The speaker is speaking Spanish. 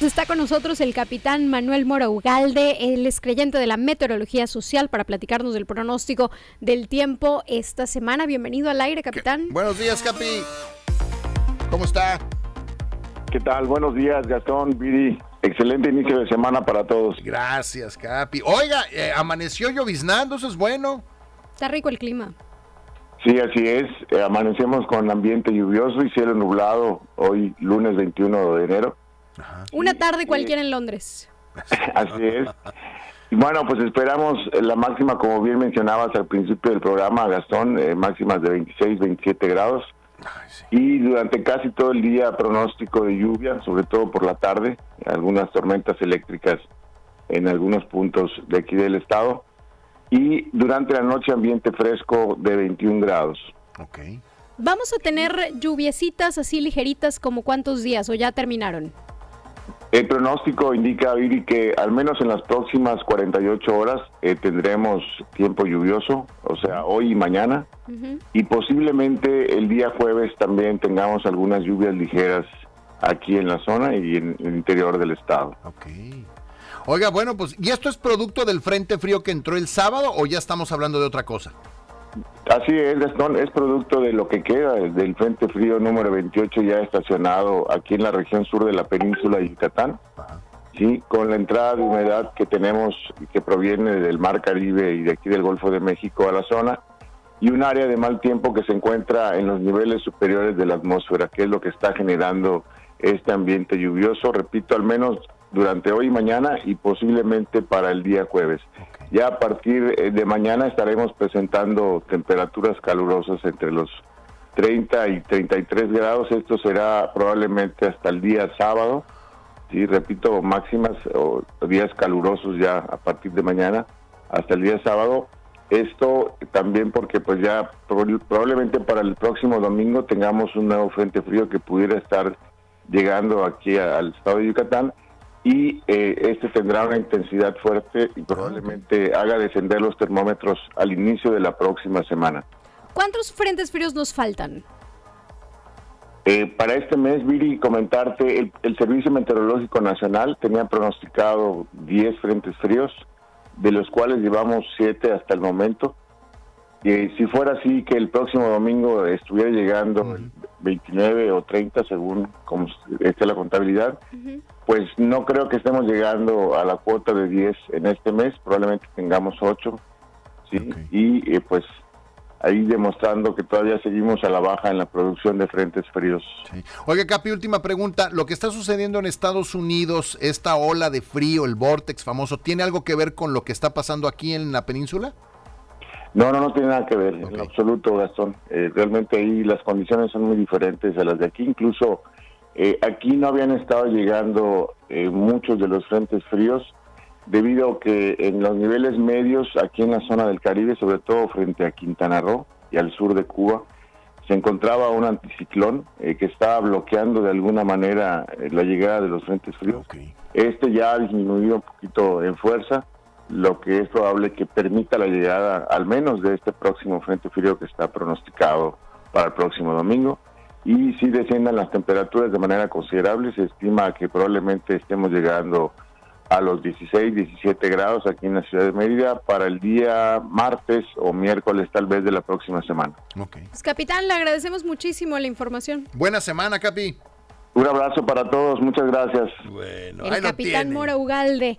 Está con nosotros el capitán Manuel Mora Ugalde, él es creyente de la meteorología social para platicarnos del pronóstico del tiempo esta semana. Bienvenido al aire, capitán. Buenos días, Capi. ¿Cómo está? ¿Qué tal? Buenos días, Gastón, Viri. Excelente inicio de semana para todos. Gracias, Capi. Oiga, eh, amaneció lloviznando, eso es bueno. Está rico el clima. Sí, así es. Eh, amanecemos con ambiente lluvioso y cielo nublado hoy, lunes 21 de enero. Una tarde cualquiera en Londres. Así es. Y bueno, pues esperamos la máxima, como bien mencionabas al principio del programa, Gastón, eh, máximas de 26, 27 grados. Y durante casi todo el día pronóstico de lluvia, sobre todo por la tarde, algunas tormentas eléctricas en algunos puntos de aquí del estado. Y durante la noche ambiente fresco de 21 grados. ¿Vamos a tener lluviecitas así ligeritas como cuántos días o ya terminaron? El pronóstico indica, Viri, que al menos en las próximas 48 horas eh, tendremos tiempo lluvioso, o sea, hoy y mañana, y posiblemente el día jueves también tengamos algunas lluvias ligeras aquí en la zona y en el interior del estado. Ok. Oiga, bueno, pues, ¿y esto es producto del frente frío que entró el sábado o ya estamos hablando de otra cosa? Así es, Gastón, es producto de lo que queda del Frente Frío número 28 ya estacionado aquí en la región sur de la península de Yucatán. Sí, con la entrada de humedad que tenemos que proviene del Mar Caribe y de aquí del Golfo de México a la zona y un área de mal tiempo que se encuentra en los niveles superiores de la atmósfera, que es lo que está generando este ambiente lluvioso, repito, al menos durante hoy y mañana y posiblemente para el día jueves. Ya a partir eh, de mañana estaremos presentando temperaturas calurosas entre los 30 y 33 grados. Esto será probablemente hasta el día sábado. Sí, repito, máximas o días calurosos ya a partir de mañana hasta el día sábado. Esto también porque pues ya probablemente para el próximo domingo tengamos un nuevo frente frío que pudiera estar llegando aquí al estado de Yucatán y eh, este tendrá una intensidad fuerte y probablemente haga descender los termómetros al inicio de la próxima semana. ¿Cuántos frentes fríos nos faltan? Eh, para este mes, Viri, comentarte, el, el, Servicio Meteorológico Nacional tenía pronosticado 10 frentes fríos, de los cuales llevamos 7 hasta el momento. Y si fuera así, que el próximo domingo estuviera llegando 29 o 30, según como esté la contabilidad, pues no creo que estemos llegando a la cuota de 10 en este mes, probablemente tengamos 8, ¿sí? Y eh, pues ahí demostrando que todavía seguimos a la baja en la producción de frentes fríos. Sí. Oiga, Capi, última pregunta. ¿Lo que está sucediendo en Estados Unidos, esta ola de frío, el vortex famoso, ¿tiene algo que ver con lo que está pasando aquí en la península? No, no, no tiene nada que ver, en absoluto, Gastón. Eh, realmente ahí las condiciones son muy diferentes a las de aquí. Incluso eh, aquí no habían estado llegando eh, muchos de los frentes fríos debido a que en los niveles medios, aquí en la zona del Caribe, sobre todo frente a Quintana Roo y al sur de Cuba, se encontraba un anticiclón que estaba bloqueando de alguna manera la llegada de los frentes fríos. Este ya ha disminuido un poquito en fuerza lo que es probable que permita la llegada al menos de este próximo frente frío que está pronosticado para el próximo domingo. Y si desciendan las temperaturas de manera considerable, se estima que probablemente estemos llegando a los 16, 17 grados aquí en la ciudad de Mérida para el día martes o miércoles tal vez de la próxima semana. Okay. Pues, capitán, le agradecemos muchísimo la información. Buena semana, Capi. Un abrazo para todos, muchas gracias. Bueno, el capitán Mora Ugalde.